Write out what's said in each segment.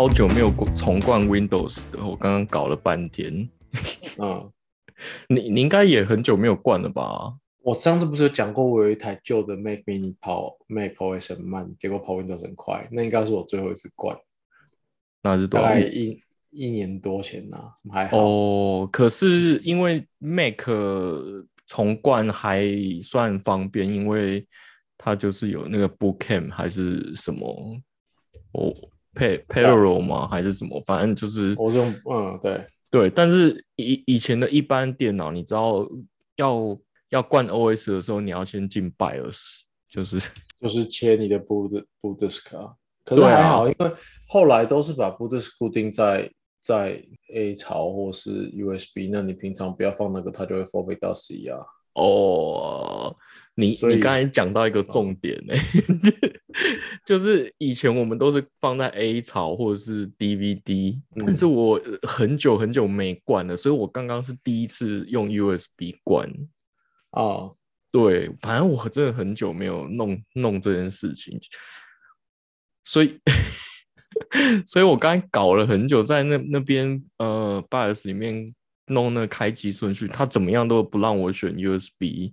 超久没有重灌 Windows 的，我刚刚搞了半天。嗯，你你应该也很久没有灌了吧？我上次不是有讲过，我有一台旧的 Mac Mini 跑 Mac OS 很慢，结果跑 Windows 很快，那应该是我最后一次灌，那是多大少概一一年多前呐、还好。哦，可是因为 Mac 重灌还算方便，因为它就是有那个 Bootcamp 还是什么，哦 Par Parallel 吗？还是什么？反正就是我是用嗯对，对。但是以以前的一般电脑，你知道要要灌 OS 的时候，你要先进 BIOS，就是 就是切你的 boot boot disk 啊。可是还好，因为后来都是把 boot disk 固定在在 A 槽或是 USB，那你平常不要放那个，它就会 forward 到 C 啊。哦，你你刚才讲到一个重点呢、就是以前我们都是放在 A 槽或者是 DVD，、嗯但是我呃很久很久没灌了，所以我刚刚是第一次用 USB 灌。啊，对，反正我真的很久没有弄弄这件事情，所以，所以我刚才搞了很久，在那那边呃 BIOS 里面弄那开机顺序，它怎么样都不让我选 USB，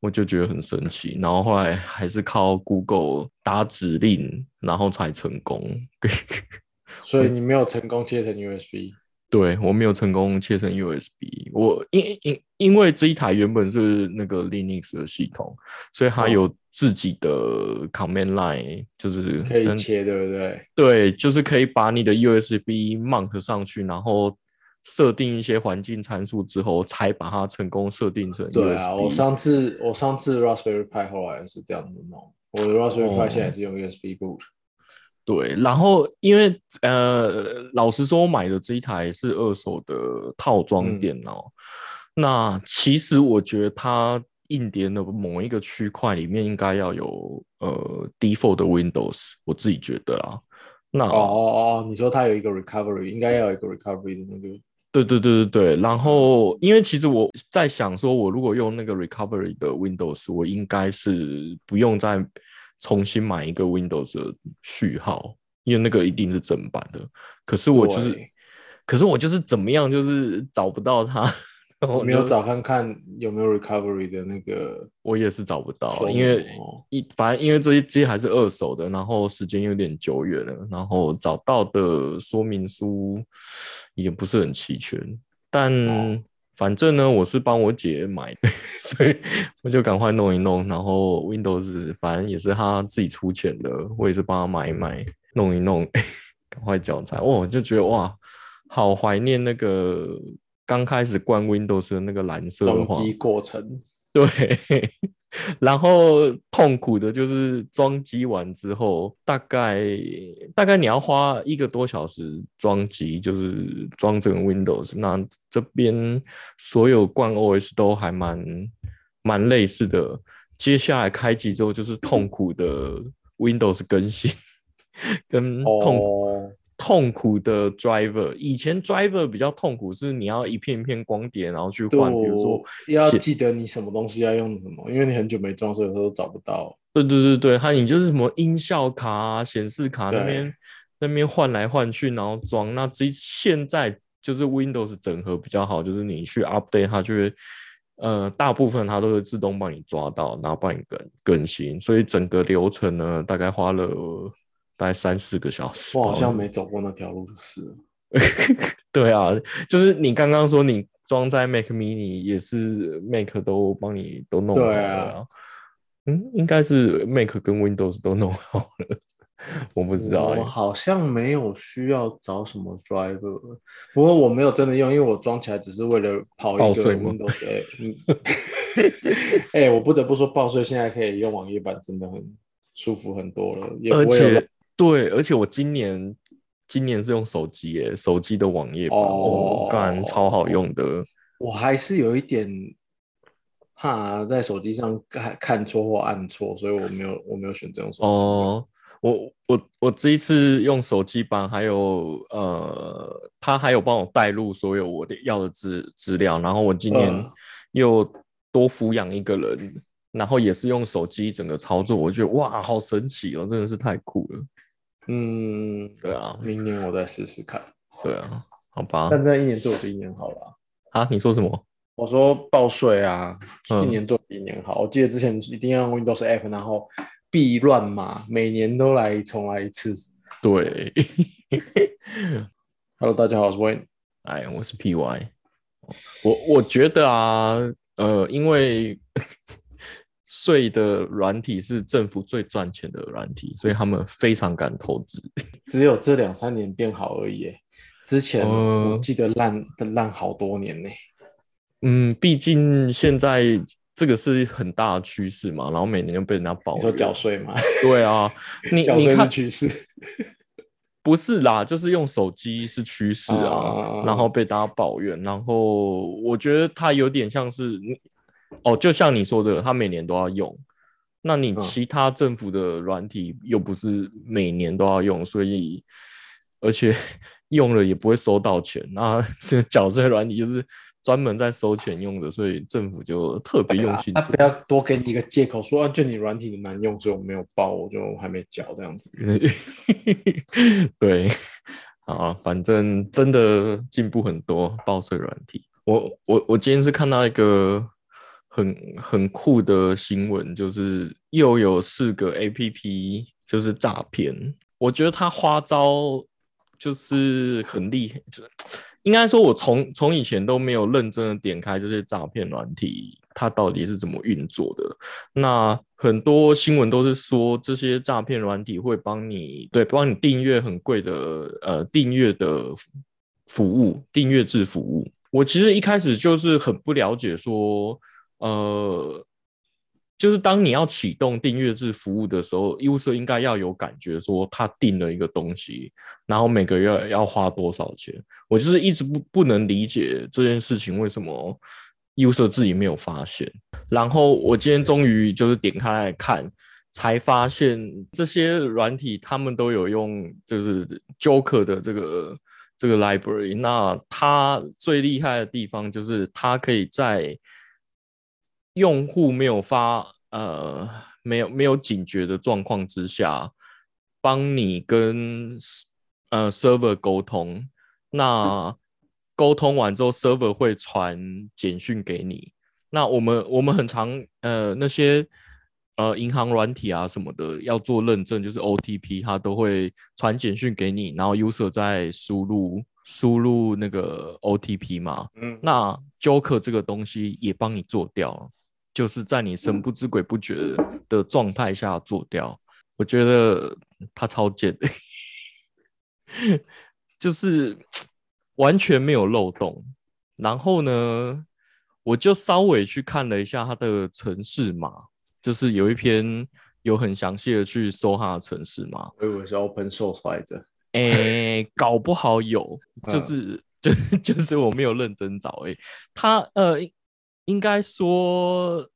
我就觉得很神奇。然后后来还是靠 Google 打指令，然后才成功。所以你没有成功切成 USB。对我没有成功切成 USB，我因因因为这一台原本是那个 Linux 的系统，所以它哦有自己的 command line，就是可以切，对不对？对，就是可以把你的 USB mount 上去，然后设定一些环境参数之后，才把它成功设定成。对啊，我上次我上次 Raspberry Pi 后来是这样子弄，我的 Raspberry 哦 Pi 现在是用 USB boot。对，然后因为呃，老实说，我买的这一台是二手的套装嗯电脑。那其实我觉得它硬碟的某一个区块里面应该要有呃 default 的 Windows，我自己觉得啊。那哦哦哦，你说它有一个 recovery，应该要有一个 recovery 的那个。对对对对对，然后因为其实我在想说，我如果用那个 recovery 的 Windows，我应该是不用再重新买一个 Windows 的序号，因为那个一定是正版的。可是我就是，可是我就是怎么样，就是找不到它。我没有找看看有没有 recovery 的那个我也是找不到，因为一反正因为这些这些还是二手的，然后时间有点久远了，然后找到的说明书也不是很齐全，但哦反正呢，我是帮我姐买的，所以我就赶快弄一弄，然后 Windows 反正也是她自己出钱的，我也是帮她买一买，弄一弄，赶快交差，哇，我就觉得哇，好怀念那个刚开始灌 Windows 的那个蓝色的话装机过程。对，然后痛苦的就是装机完之后，大概大概你要花一个多小时装机，就是装整个 Windows。那这边所有灌 OS 都还蛮蛮类似的。接下来开机之后就是痛苦的 Windows 更新，跟痛苦、哦，痛苦的 driver。以前 driver 比较痛苦，是你要一片一片光碟，然后去换，比如说要记得你什么东西要用什么，因为你很久没装，所以有时候都找不到。对对对对，它你就是什么音效卡啊、显示卡那边那边换来换去，然后装。那这现在就是 Windows 整合比较好，就是你去 update 它就会，呃，大部分它都会自动帮你抓到，然后帮你更更新。所以整个流程呢，大概花了大概三四个小时。我好像没走过那条路，就是。对啊，就是你刚刚说你装在 Mac Mini 也是 Mac 都帮你都弄好对了啊嗯，应该是 Mac 跟 Windows 都弄好了，我不知道、我欸。好像没有需要找什么 driver，不过我没有真的用，因为我装起来只是为了跑一个 Windows 哎、我不得不说，报税现在可以用网页版，真的很舒服很多了，也而不会有且对，而且我今年今年是用手机耶，手机的网页版，哦哦，然、超好用的。我还是有一点怕在手机上看看错或按错，所以我没有我没有选这种手机。哦，我我我这一次用手机版，还有呃，他还有帮我带入所有我的要的资资料，然后我今年嗯又多抚养一个人，然后也是用手机整个操作，我觉得哇，好神奇哦，真的是太酷了。嗯，对啊，明年我再试试看。对啊，好吧。但这一年做比一年好了。啊，你说什么？我说报税啊，嗯一年做比一年好。我记得之前一定要用 Windows App，然后避乱码，每年都来重来一次。对，Hello，大家好，我是 Wayne。哎，我是 PY。我我觉得啊，呃，因为税的软体是政府最赚钱的软体，所以他们非常敢投资。只有这两三年变好而已，之前记得烂烂好多年呢。嗯，毕竟现在这个是很大的趋势嘛，然后每年都被人家抱你说。缴税吗？对啊，你缴税是你看趋势。不是啦，就是用手机是趋势啊，啊然后被大家抱怨，然后我觉得它有点像是，哦，就像你说的，它每年都要用，那你嗯其他政府的软体又不是每年都要用，所以而且 用了也不会收到钱，那这缴税软体就是专门在收钱用的，所以政府就特别用心做他不。要多给你一个借口说啊，就你软体难用，所以我没有报，我就还没缴这样子。对，啊，反正真的进步很多，报税软体。我我我今天是看到一个很很酷的新闻，就是又有四个 A P P 就是诈骗，我觉得他花招就是很厉害，就应该说，我从从以前都没有认真的点开这些诈骗软体，它到底是怎么运作的。那很多新闻都是说，这些诈骗软体会帮你对帮你订阅很贵的呃订阅的服务，订阅制服务。我其实一开始就是很不了解说，呃，就是当你要启动订阅制服务的时候，user 应该要有感觉说他订了一个东西，然后每个月要花多少钱。我就是一直不不能理解这件事情为什么 user 自己没有发现。然后我今天终于就是点开来看，才发现这些软体他们都有用就是 Joker 的这个这个 library。那它最厉害的地方就是它可以在用户没有发呃没有没有警觉的状况之下，帮你跟呃 server 沟通。那沟通完之后，server 会传简讯给你。那我们我们很常呃那些呃银行软体啊什么的要做认证，就是 OTP，它都会传简讯给你，然后 user 再输入输入那个 OTP 嘛。嗯，那 Joker 这个东西也帮你做掉，就是在你神不知鬼不觉的状态下做掉。我觉得他超贱的，就是完全没有漏洞。然后呢，我就稍微去看了一下他的城市码，就是有一篇有很详细的去搜他的城市码。我以为是 open source 来着。诶、搞不好有，就嗯是、就 就是我没有认真找诶、他呃应应该说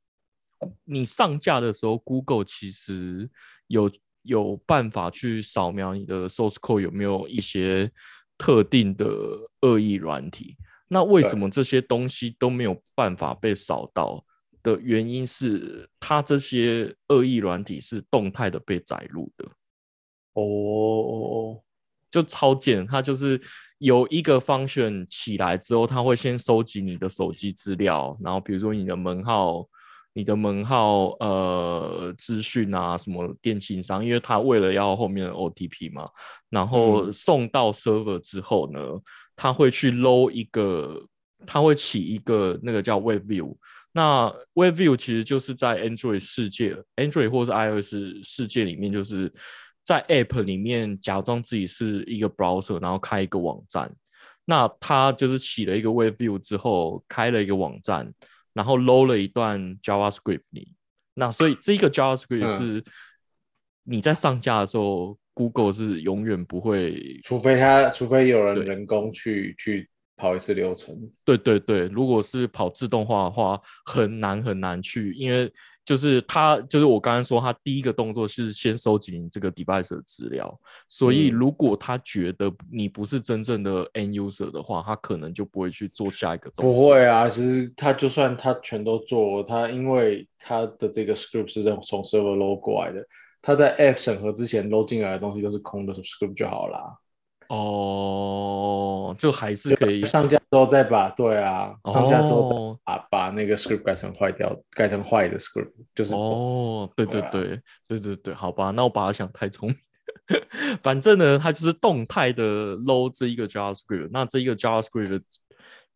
你上架的时候，Google 其实有有办法去扫描你的 source code 有没有一些特定的恶意软体。那为什对么这些东西都没有办法被扫到的原因是，它这些恶意软体是动态的被载入的。哦哦就超贱，它就是有一个 function 起来之后，它会先收集你的手机资料，然后比如说你的门号、你的门号呃资讯啊，什么电信商，因为它为了要后面的 OTP 嘛，然后嗯送到 server 之后呢，它会去 load 一个，它会起一个那个叫 Web View。那 Web View 其实就是在 Android 世界，Android 或是 iOS 世界里面，就是在 App 里面假装自己是一个 browser，然后开一个网站。那他就是起了一个 Web View 之后，开了一个网站，然后 load 了一段 JavaScript 里。那所以这个 JavaScript 嗯是你在上架的时候，Google 是永远不会除非他，除非有人人工去去跑一次流程。对对对，如果是跑自动化的话，很难很难去，因为就是他就是我刚刚说，他第一个动作是先收集你这个 device 的资料，所以嗯如果他觉得你不是真正的 end user 的话，他可能就不会去做下一个动作不。会啊，其实他就算他全都做，他因为他的这个 script 是从 server load 过来的，他在 App 审核之前 load 进来的东西都是空的 script 就好啦。哦，就还是可以上架之后再把对啊，上架之后再哦把把那个 script 改成坏掉，改成坏的 script，就是哦，对对对啊对对对对，好吧，那我把它想太聪明。反正呢，它就是动态的 load 这一个 JavaScript，那这一个 JavaScript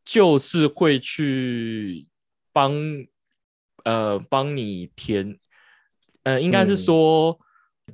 就是会去帮呃帮你填，呃，应该是嗯说，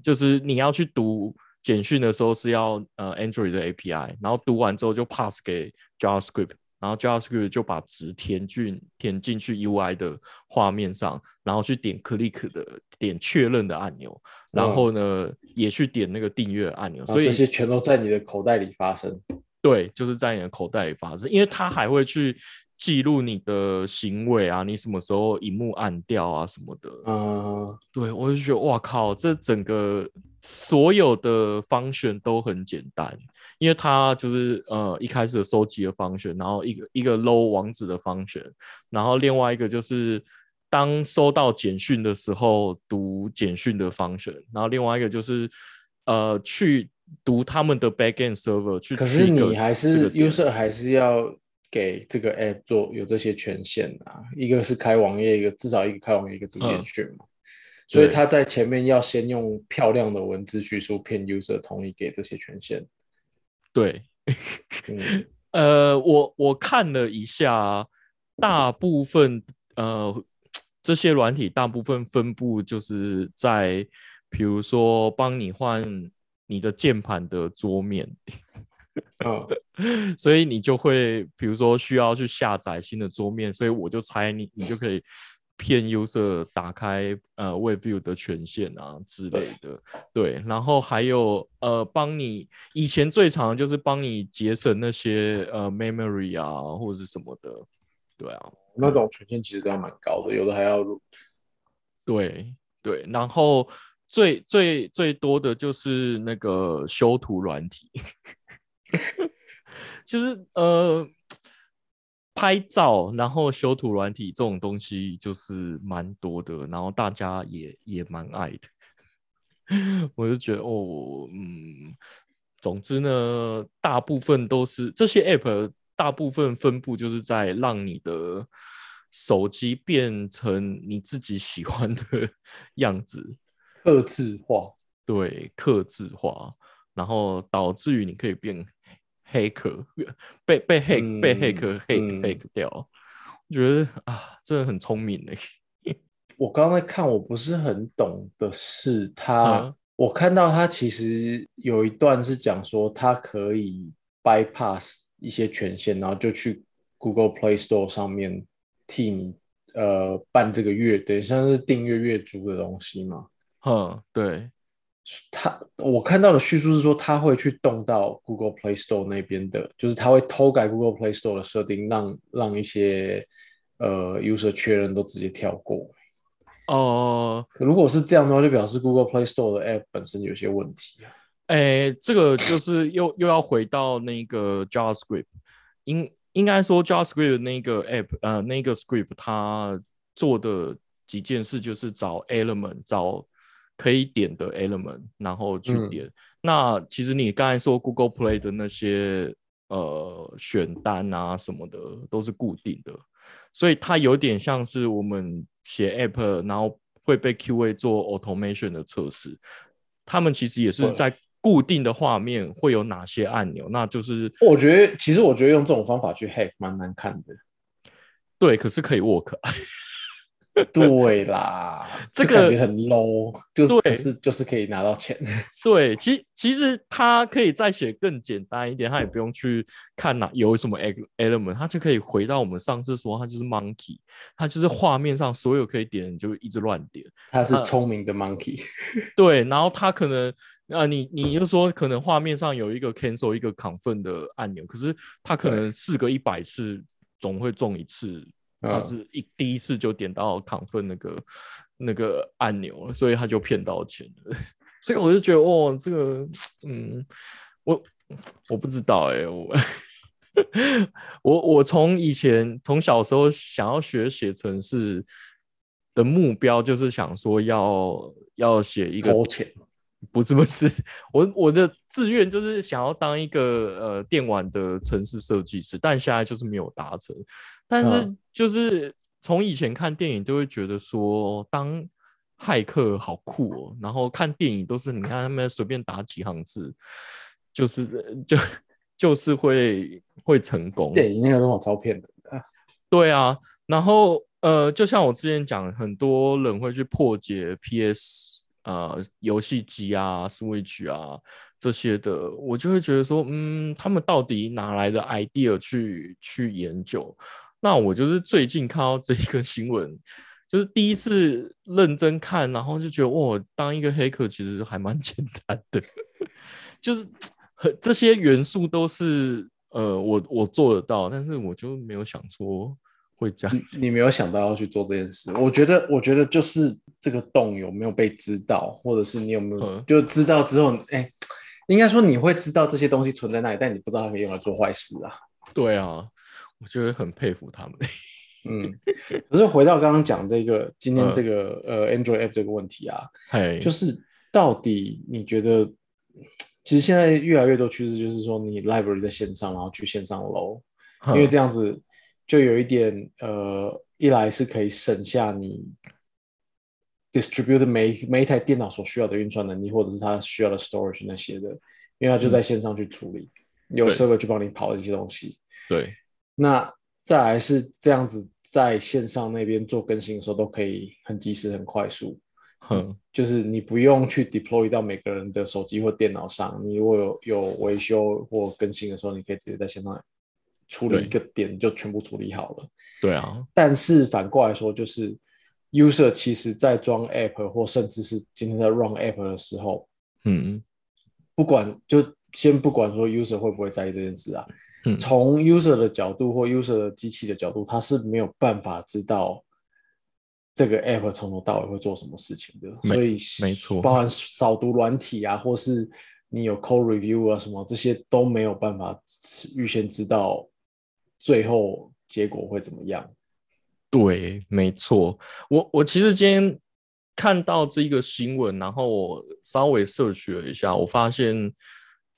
就是你要去读简讯的时候是要呃 Android 的 API，然后读完之后就 pass 给 JavaScript，然后 JavaScript 就把值填进填进去 UI 的画面上，然后去点 click 的点确认的按钮，然嗯后呢、也去点那个订阅按钮，所以这些全都在你的口袋里发生。对，就是在你的口袋里发生，因为它还会去记录你的行为啊，你什么时候荧幕暗掉啊什么的。嗯，对，我就觉得哇靠，这整个所有的方选都很简单，因为它就是呃一开始的收集的方选，然后一个一个 low 网址的方选，然后另外一个就是当收到简讯的时候读简讯的方选，然后另外一个就是呃去读他们的 backend server 去可是你还是个点 user 还是要给这个 app 做有这些权限啊，一个是开网页，一个至少一个开网页，一个读简嗯讯嘛。所以对他在前面要先用漂亮的文字叙述骗 user 同意给这些权限。对。嗯，呃，我我看了一下，大部分呃这些软体大部分分布就是在，比如说帮你换你的键盘的桌面，嗯，所以你就会比如说需要去下载新的桌面，所以我就猜你你就可以骗 user 打开呃 Web View 的权限啊之类的，对，然后还有呃帮你以前最常就是帮你节省那些呃 memory 啊或者是什么的，对啊，那种权限其实都要蛮高的，有的还要 root。对对，然后最最最多的就是那个修图软体，就是呃拍照，然后修图软体这种东西就是蛮多的，然后大家也也蛮爱的。我就觉得哦，嗯，总之呢，大部分都是这些 app，大部分分布就是在让你的手机变成你自己喜欢的样子，克制化。对，克制化，然后导致于你可以变黑客，被被黑、被黑客嗯黑嗯黑掉。我觉得啊，真的很聪明欸。我刚才看，我不是很懂的是他，嗯我看到他其实有一段是讲说，他可以 bypass 一些权限，然后就去 Google Play Store 上面替你呃办这个月，等于像是订阅月租的东西嘛。嗯，对，他我看到的叙述是说，他会去动到 Google Play Store 那边的，就是他会偷改 Google Play Store 的设定，让让一些呃 user 确认都直接跳过。哦、如果是这样的话，就表示 Google Play Store 的 App 本身有些问题啊。哎，这个就是又又要回到那个 JavaScript，应应该说 JavaScript 那个 app，呃，那个 script 它做的几件事就是找 element，找可以点的 element，然后去嗯点。那其实你刚才说 Google Play 的那些呃选单啊什么的都是固定的，所以它有点像是我们写 app，然后会被 QA 做 automation 的测试。他们其实也是在固定的画面会有哪些按钮，那就是我觉得其实我觉得用这种方法去 hack 蛮难看的。对，可是可以 work。对啦，这个就感觉很 low，就是是就是可以拿到钱。对，其其实它可以再写更简单一点，他也不用去看哪有什么 ele- element，他就可以回到我们上次说，他就是 monkey，他就是画面上所有可以点，你就一直乱点。他是呃聪明的 monkey，对，然后他可能啊、你你就说可能画面上有一个 cancel 一个 confirm 的按钮，可是它可能试个一百次总会中一次，它嗯是一第一次就点到 confirm 那个那个按钮了，所以他就骗到钱了。所以我就觉得哦，这个嗯，我我不知道哎、我我我从以前从小时候想要学写程式的目标就是想说要要写一个不是不是，我我的志愿就是想要当一个呃电玩的城市设计师，但现在就是没有达成。但是嗯就是从以前看电影就会觉得说当骇客好酷哦，然后看电影都是你看他们随便打几行字，就是就就是会会成功。电影那个都好超骗的。啊对啊，然后呃，就像我之前讲，很多人会去破解 PS 呃游戏机啊、Switch 啊这些的，我就会觉得说，嗯，他们到底哪来的 idea 去去研究？那我就是最近看到这一个新闻，就是第一次认真看，然后就觉得，哇，当一个黑客其实还蛮 简单的，就是很这些元素都是呃我我做得到，但是我就没有想说会这样。你你没有想到要去做这件事，我觉得，我觉得就是这个洞有没有被知道，或者是你有没有嗯就知道之后，哎、应该说你会知道这些东西存在那里，但你不知道它可以用来做坏事啊。对啊，我觉得很佩服他们。嗯，可是回到刚刚讲这个今天嗯这个、呃 Android app 这个问题啊，嘿，就是到底你觉得，其实现在越来越多趋势就是说，你 library 在线上，然后去线上楼，因为这样子就有一点呃，一来是可以省下你 distribute 每每一台电脑所需要的运算能力，或者是它需要的 storage 那些的，因为它就在线上去处理，有对 server 去帮你跑一些东西。对那再来是这样子，在线上那边做更新的时候都可以很及时、很快速。哼，就是你不用去 deploy 到每个人的手机或电脑上，你如果有有维修或更新的时候，你可以直接在线上处理一个点就全部处理好了。对啊，但是反过来说，就是 user 其实在装 app 或甚至是今天在 run app 的时候，嗯不管就先不管说 user 会不会在意这件事啊，嗯从 user 的角度或 user 的机器的角度，他是没有办法知道这个 app 从头到尾会做什么事情的，所以没错包含扫读软体啊，或是你有 code review 啊什么，这些都没有办法预先知道最后结果会怎么样。对，没错。我我其实今天看到这一个新闻，然后我稍微 search 了一下，我发现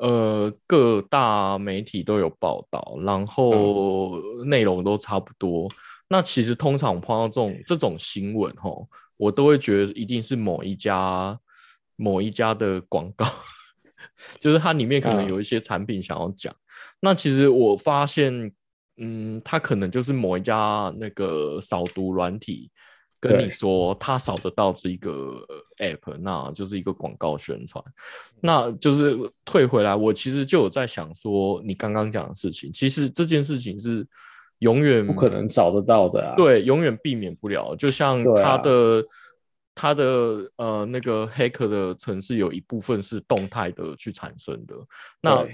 呃各大媒体都有报道，然后内容都差不多。那其实通常我碰到这种这种新闻吼，我都会觉得一定是某一家某一家的广告，就是它里面可能嗯有一些产品想要讲。那其实我发现，嗯，它可能就是某一家那个扫毒软体跟你说，他扫得到这一个 app，那就是一个广告宣传。那就是退回来，我其实就有在想说，你刚刚讲的事情，其实这件事情是永远不可能找得到的啊。对，永远避免不了。就像对啊它的、它的呃那个黑客的城市有一部分是动态的去产生的。那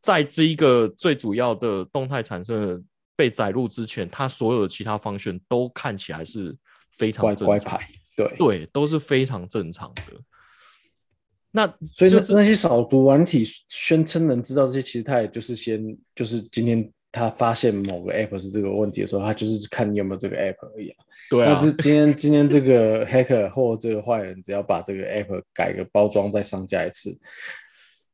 在这一个最主要的动态产生的被载入之前，它所有的其他方向都看起来是非常乖乖牌，对。对，都是非常正常的。那所以那就是那些扫毒软体宣称能知道这些，其实他也就是先就是今天他发现某个 app 是这个问题的时候，他就是看你有没有这个 app 而已啊。对啊那，是今天今天这个 hacker 或这个坏人，只要把这个 app 改个包装再上架一次，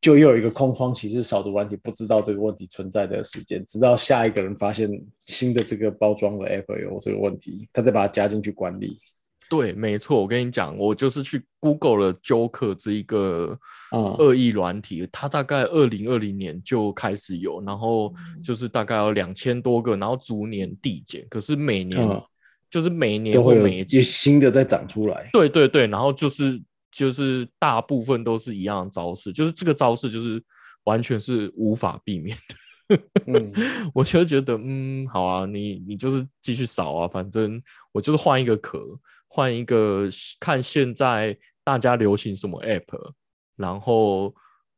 就又有一个空窗期，是扫毒软体不知道这个问题存在的时间，直到下一个人发现新的这个包装的 app 有这个问题，他再把它加进去管理。对，没错，我跟你讲，我就是去 Google 了 Joker 这一个嗯恶意软体，它大概二零二零年就开始有，然后嗯就是大概有两千多个，然后逐年递减，可是每年、嗯就是每年都会有新的再长出来。对对对，然后就是就是大部分都是一样的招式，就是这个招式就是完全是无法避免的。嗯，我就觉得，嗯，好啊，你你就是继续扫啊，反正我就是换一个壳，换一个看现在大家流行什么 app，然后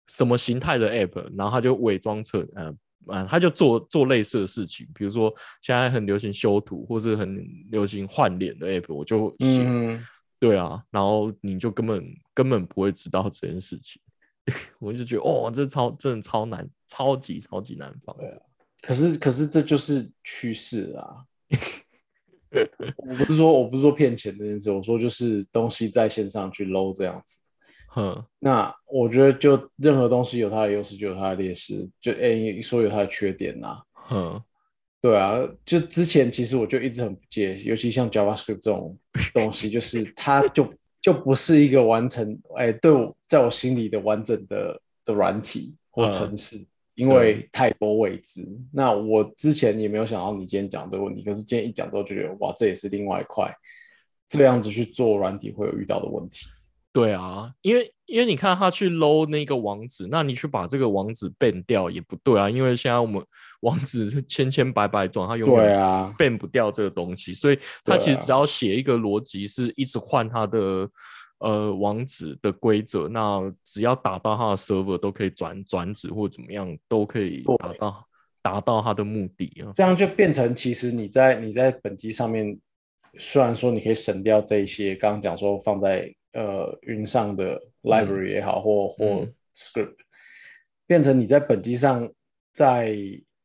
什么形态的 app，然后他就伪装成，呃啊，他就做做类似的事情，比如说现在很流行修图，或是很流行换脸的 app，我就写，嗯，对啊，然后你就根本根本不会知道这件事情，我就觉得，哦，这超真的超难，超级超级难防。可是可是这就是趋势啊。我不是说我不是说骗钱这件事，我说就是东西在线上去搂这样子。嗯，那我觉得就任何东西有它的优势，就有它的劣势，就诶说有它的缺点呐、哼，对啊，就之前其实我就一直很不解，尤其像 JavaScript 这种 东西，就是它就就不是一个完成，哎，对我在我心里的完整的的软体或嗯程式，因为太多未知。那我之前也没有想到你今天讲这个问题，可是今天一讲之后就觉得，哇，这也是另外一块，这样子去做软体会有遇到的问题。对啊，因为因为你看他去搂那个网址，那你去把这个网址变掉也不对啊，因为现在我们网址千千百百种，它永远变不掉这个东西，所以他其实只要写一个逻辑，是一直换他的呃网址的规则，那只要打到他的 server 都可以转转址或怎么样，都可以对达到达到他的目的啊。这样就变成其实你在你在本机上面，虽然说你可以省掉这一些，刚刚讲说放在呃云上的 library 也好，或或嗯 script，变成你在本机上在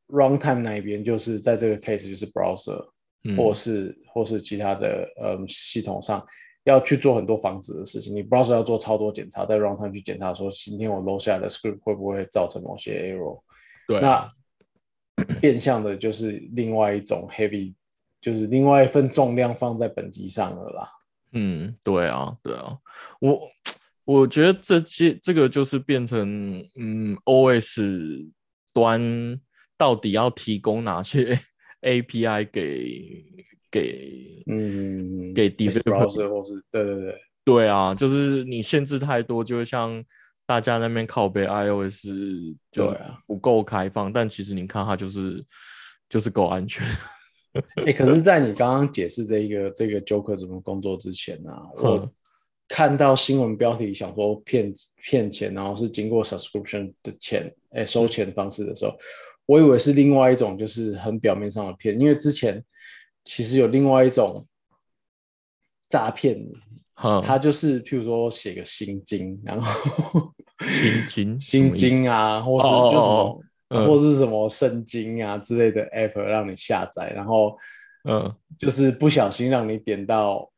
runtime 那一边，就是在这个 case 就是 browser，、嗯或是或是其他的呃系统上。要去做很多防止的事情，你 browser 要做超多检查，在 runtime 去检查说今天我楼下的 script 会不会造成某些 error，对啊，那变相的就是另外一种 heavy，就是另外一份重量放在本机上了啦。嗯，对啊，对啊，我我觉得这些这个就是变成嗯，OS 端到底要提供哪些 API 给给嗯，给 S developer 或是对对对，对啊，就是你限制太多，就会像大家那边靠背 iOS 就是对啊。不够开放，但其实你看它就是就是够安全。哎、可是，在你刚刚解释这一个这个 Joker 怎么工作之前呢、我嗯。看到新闻标题想说骗骗钱，然后是经过 subscription 的钱，哎、收钱方式的时候，我以为是另外一种，就是很表面上的骗，因为之前其实有另外一种诈骗，他就是譬如说写个心经，然后心经 心经啊，或是就什么，哦嗯或是什么圣经啊之类的 app 让你下载，然后嗯就是不小心让你点到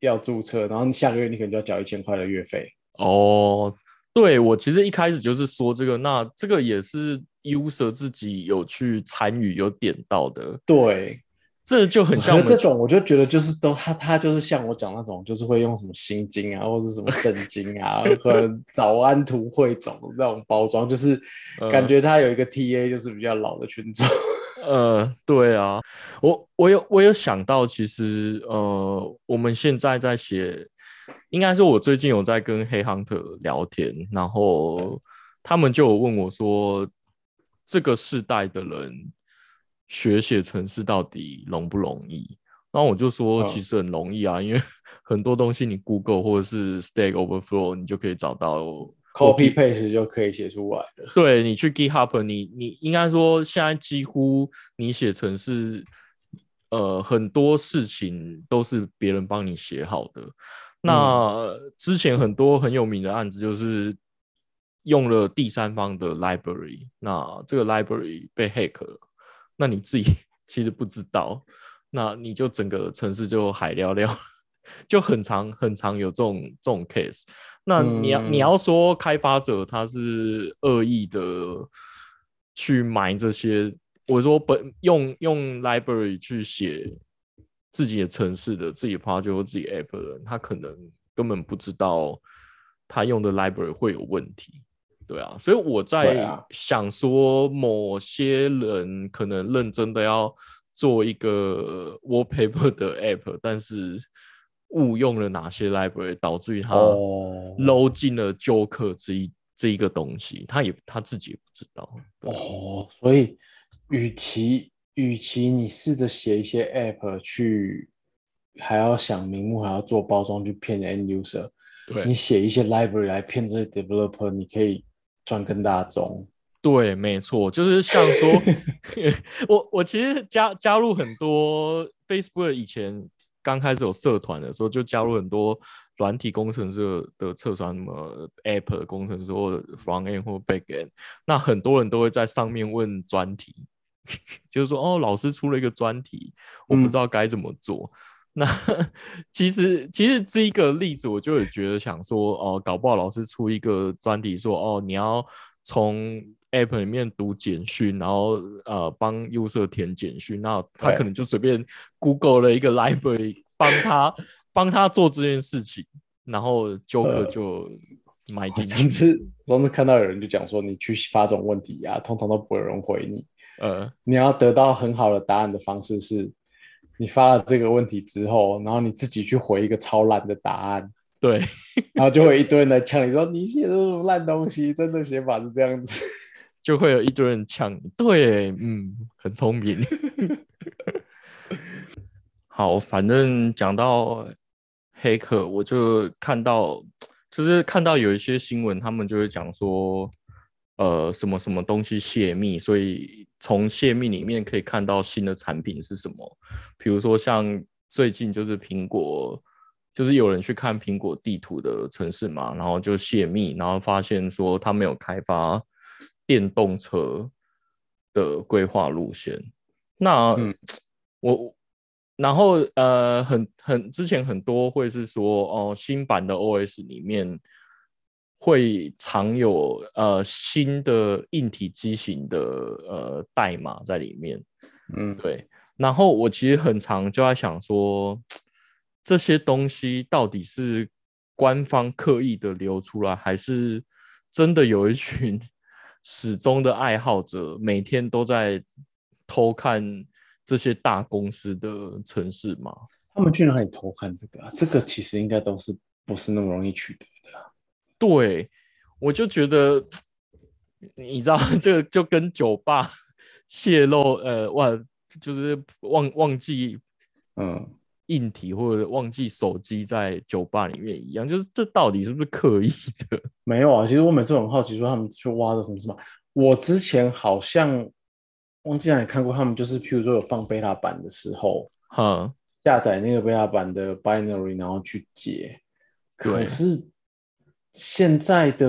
要注册，然后下个月你可能就要缴一千块的月费。哦，对我其实一开始就是说这个，那这个也是 user 自己有去参与有点到的，对，这就很像这种我就觉得就是都他他就是像我讲那种，就是会用什么心经啊，或者什么圣经啊，可能早安图汇总那种包装，就是嗯感觉他有一个 TA 就是比较老的群众。呃，对啊，我我有我有想到，其实呃，我们现在在写，应该是我最近有在跟黑 hunter 聊天，然后他们就有问我说，这个世代的人学写程式到底容不容易？然后我就说，嗯其实很容易啊，因为 很多东西你 Google 或者是 Stack Overflow，你就可以找到 copy paste 就可以写出来了。对你去 GitHub，你你应该说现在几乎你写程式，呃，很多事情都是别人帮你写好的。那之前很多很有名的案子就是用了第三方的 library，那这个 library 被 hack 了，那你自己 其实不知道，那你就整个城市就海聊聊，就很长很长有这种这种 case。那你要、你嗯要说开发者他是恶意的去买这些，我说本用用 library 去写自己的城市的自己的 project 或自己 app 的人，他可能根本不知道他用的 library 会有问题。对啊，所以我在啊。想说，某些人可能认真的要做一个 wallpaper 的 app，但是误用了哪些 library，导致于他哦。搂进了 Joker 这一这一个东西，他也他自己也不知道。哦，所以与其与其你试着写一些 app 去，还要想名目，还要做包装去骗 end user，对。你写一些 library 来骗这些 developer，你可以赚更大宗。对，没错，就是像说，我我其实加加入很多 Facebook 以前刚开始有社团的时候，就加入很多软体工程师的的社团，什么 App 的工程师或者 Front End 或 Back End，那很多人都会在上面问专题，就是说哦，老师出了一个专题，我不知道该怎么做。那其实其实这一个例子，我就有觉得想说哦，搞不好老师出一个专题说哦，你要从 App 里面读简讯，然后呃帮 user 填简讯，那他可能就随便 Google 了一个 library 帮他帮他做这件事情，然后 Joker 就买进去。上次上次看到有人就讲说，你去发这种问题呀，通常都不会有人回你。呃，你要得到很好的答案的方式是。你发了这个问题之后，然后你自己去回一个超烂的答案，对，然后就会一堆人来呛你说你写的什么烂东西，真的写法是这样子，就会有一堆人呛你。对，嗯，很聪明。好，反正讲到黑客，我就看到，就是看到有一些新闻，他们就会讲说。呃，什么什么东西泄密，所以从泄密里面可以看到新的产品是什么。比如说像最近就是苹果，就是有人去看苹果地图的城市嘛，然后就泄密，然后发现说他没有开发电动车的规划路线。那嗯 我，然后呃，很很之前很多会是说哦，新版的 OS 里面。会藏有呃新的硬体机型的呃代码在里面，嗯，对。然后我其实很常就在想说，这些东西到底是官方刻意的流出来，还是真的有一群 始终的爱好者每天都在偷看这些大公司的城市吗？他们去哪里偷看这个啊？这个其实应该都是不是那么容易取得的。对，我就觉得，你知道，这个就跟酒吧泄露，呃，忘就是忘忘记，嗯，硬体或者忘记手机在酒吧里面一样，就是这到底是不是刻意的？没有啊，其实我每次很好奇，说他们去挖的什么什么。我之前好像忘记哪里看过，他们就是譬如说有放贝塔版的时候，哈，下载那个贝塔版的 binary，然后去解，可是。现在的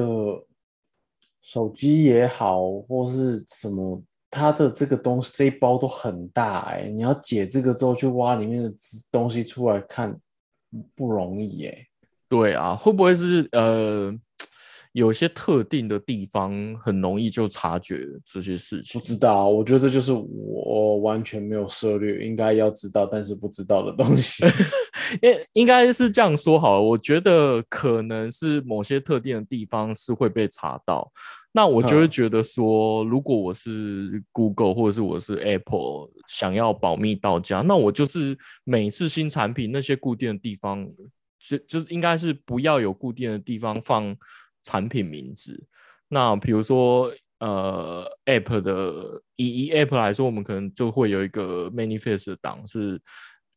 手机也好，或是什么，它的这个东西这一包都很大哎，你要解这个之后去挖里面的东西出来看，不容易哎。对啊，会不会是呃？有些特定的地方很容易就察觉这些事情。不知道，我觉得这就是我完全没有涉猎，应该要知道但是不知道的东西。应应该是这样说好了，我觉得可能是某些特定的地方是会被查到。那我就会觉得说，如果我是 Google 或者是我是 Apple，想要保密到家，那我就是每次新产品那些固定的地方，就就是应该是不要有固定的地方放。产品名字，那比如说呃，App 的以以 App 来说，我们可能就会有一个 manifest 档是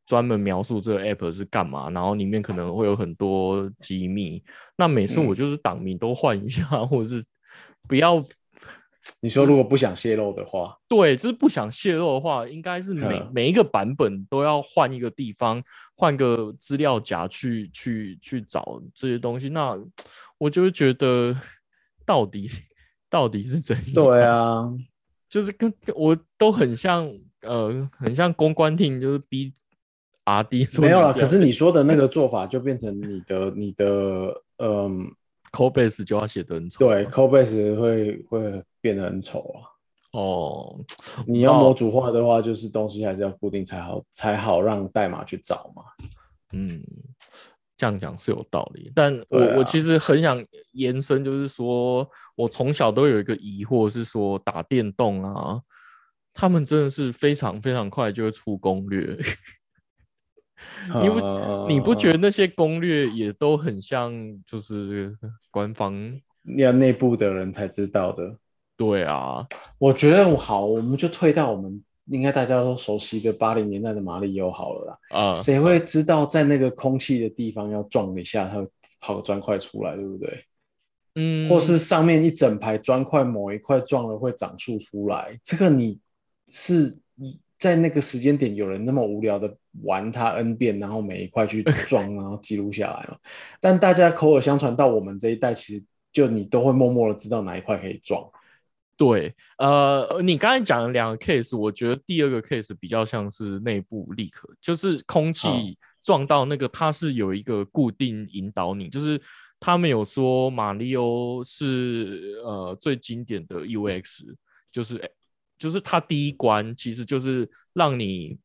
专门描述这个 App 是干嘛，然后里面可能会有很多机密。那每次我就是档名都换一下，或者是不要。你说如果不想泄露的话，对，就是不想泄露的话，应该是每每一个版本都要换一个地方，换个资料夹去去去找这些东西。那我就会觉得，到底到底是怎样？对啊，就是跟我都很像，呃，很像公关厅，就是逼 R D 没有了。可是你说的那个做法，就变成你的你的嗯。Codebase 就要写的很丑，对，Codebase 会会变得很丑啊。哦，你要模组化的话，就是东西还是要固定才好，才好让代码去找嘛。嗯，这样讲是有道理，但我我其实很想延伸，就是说我从小都有一个疑惑，是说打电动啊，他们真的是非常非常快就会出攻略。你不你不觉得那些攻略也都很像，就是官方要内部的人才知道的？对啊，我觉得好，我们就退到我们应该大家都熟悉的八零年代的马里欧好了啦。啊，谁会知道在那个空气的地方要撞一下，它会跑砖块出来，对不对？嗯，或是上面一整排砖块，某一块撞了会长树出来，这个你是你。在那个时间点，有人那么无聊的玩它 n 遍，然后每一块去撞，然后记录下来嘛？但大家口耳相传到我们这一代，其实就你都会默默的知道哪一块可以撞，对，呃，你刚才讲的两个 case，我觉得第二个 case 比较像是内部 leak，就是空气撞到那个，它是有一个固定引导你，就是他们有说马里欧是呃最经典的 UX，就是就是它第一关其实就是让你。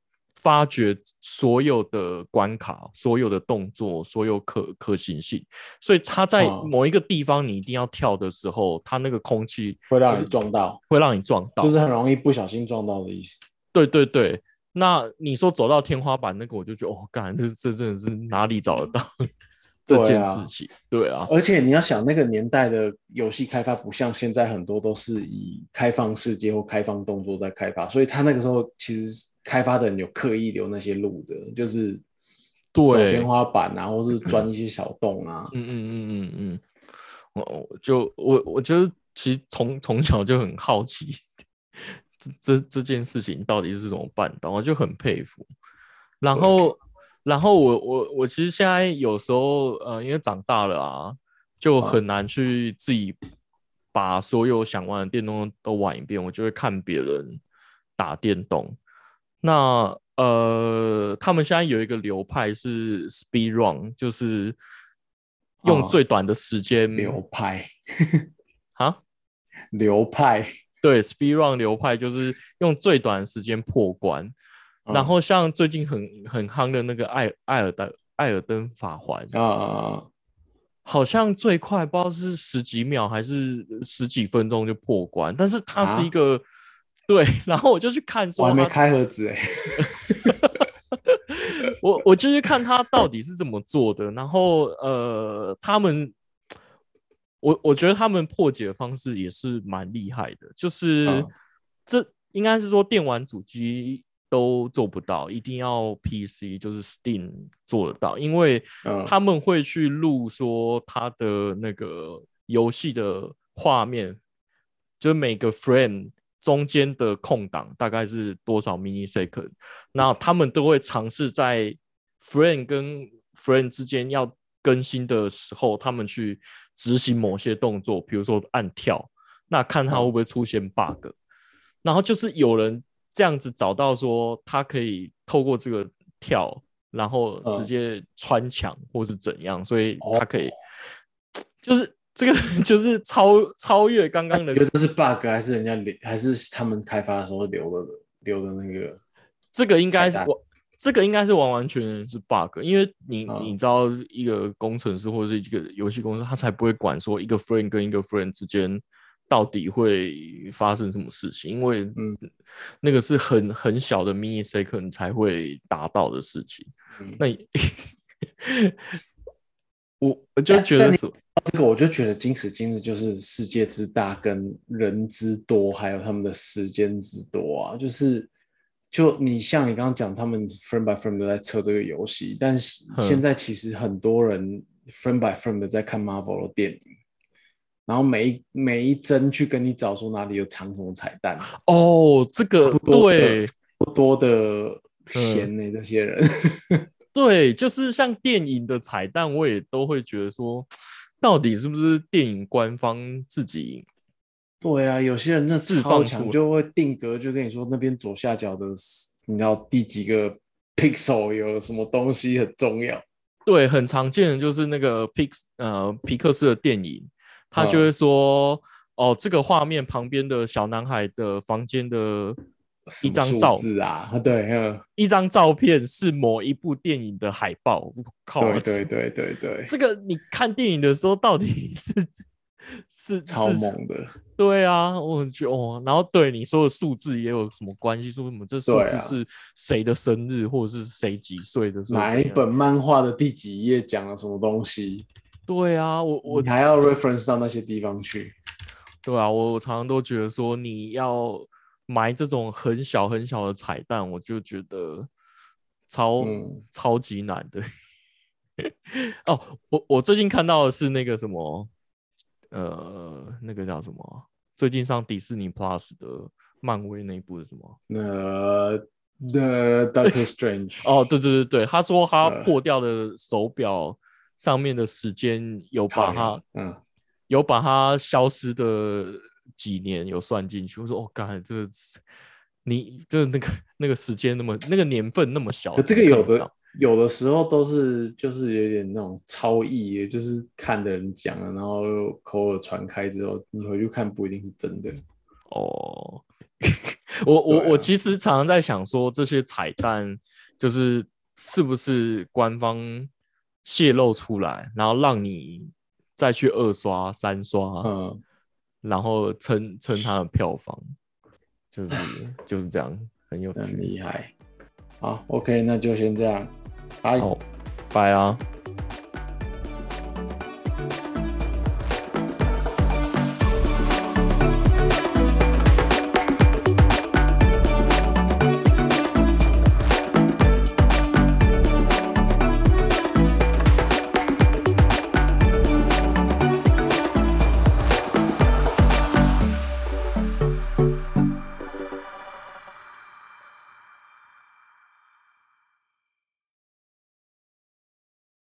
发掘所有的关卡、所有的动作、所有可可行性，所以它在某一个地方你一定要跳的时候，它那个空气会让你撞到，会让你撞到，就是很容易不小心撞到的意思。对对对，那你说走到天花板那个，我就觉得哦，干，这这真的是哪里找得到 这件事情？对啊，而且你要想那个年代的游戏开发，不像现在很多都是以开放世界或开放动作在开发，所以他那个时候其实。开发的人有刻意留那些路的，就是走天花板啊，或是钻一些小洞啊。嗯嗯嗯嗯嗯，我我就我我觉得其实从从小就很好奇，这这这件事情到底是怎么办到，我就很佩服。然后然后我我我其实现在有时候呃，因为长大了啊，就很难去自己把所有想玩的电动都玩一遍，我就会看别人打电动。那呃，他们现在有一个流派是 speed run，就是用最短的时间流派。啊，流派。对 speed run 流派就是用最短的时间破关。然后像最近很很夯的那个艾艾尔登艾尔登法环啊，好像最快不知道是十几秒还是十几分钟就破关，但是它是一个。对，然后我就去看，说我还没开盒子 哎，我我就去看他到底是怎么做的，然后呃，他们，我我觉得他们破解的方式也是蛮厉害的，就是这应该是说电玩主机都做不到，一定要 PC 就是 Steam 做得到，因为他们会去录说他的那个游戏的画面，就是每个 frame。中间的空档大概是多少 mini second？那他们都会尝试在 friend 跟 friend 之间要更新的时候，他们去执行某些动作，比如说按跳，那看他会不会出现 bug。然后就是有人这样子找到说，他可以透过这个跳，然后直接穿墙或是怎样，所以他可以就是。这个 就是超超越刚刚的，觉得这是 bug 还是人家留，还是他们开发的时候留的留的那个？这个应该是我，这个应该是完完全全是 bug，因为你你知道一个工程师或者是一个游戏公司，他才不会管说一个 friend 跟一个 friend 之间到底会发生什么事情，因为嗯，那个是很很小的 mini second 才会达到的事情。那 我我就觉得说。这个我就觉得今时今日就是世界之大跟人之多，还有他们的时间之多啊。就是就你像你刚刚讲，他们 frame by frame 都在测这个游戏，但是现在其实很多人 frame by frame 的在看 Marvel 的电影，然后每一每一帧去跟你找出哪里有藏什么彩蛋。哦，这个对不多的闲呢，这些人。对，就是像电影的彩蛋，我也都会觉得说。到底是不是电影官方自己？对啊，有些人那超强就会定格，就跟你说那边左下角的，你知道第几个 pixel 有什么东西很重要。对，很常见的就是那个 pix 呃皮克斯的电影，他就会说哦，这个画面旁边的小男孩的房间的。一张照字啊，对，一张照片是某一部电影的海报。靠，对对对对，这个你看电影的时候到底 是是超猛的。对啊，我觉得哦，然后对你说的数字也有什么关系？说什么这数字是谁的生日，或者是谁几岁的时候？哪一本漫画的第几页讲了什么东西？对啊，我我还要 reference 到那些地方去。对啊，我我常常都觉得说你要。埋这种很小很小的彩蛋，我就觉得超超级难的。哦，我我最近看到的是那个什么，呃，那个叫什么？最近上迪士尼 Plus 的漫威那一部是什么？呃，The Doctor Strange。哦，对对对对，他说他破掉的手表上面的时间有把它，嗯，有把它消失的。几年有算进去。我说哦，刚才这个你就是那个那个时间那么那个年份那么小，这个有的有的时候都是就是有点那种超意，就是看的人讲了，然后口耳传开之后，你回去看不一定是真的。哦，我我我其实常常在想说，这些彩蛋就是是不是官方泄露出来，然后让你再去二刷、三刷，嗯，然后撑撑它的票房，就是就是这样，很有很趣。厉害。好，OK，那就先这样，拜。拜啊。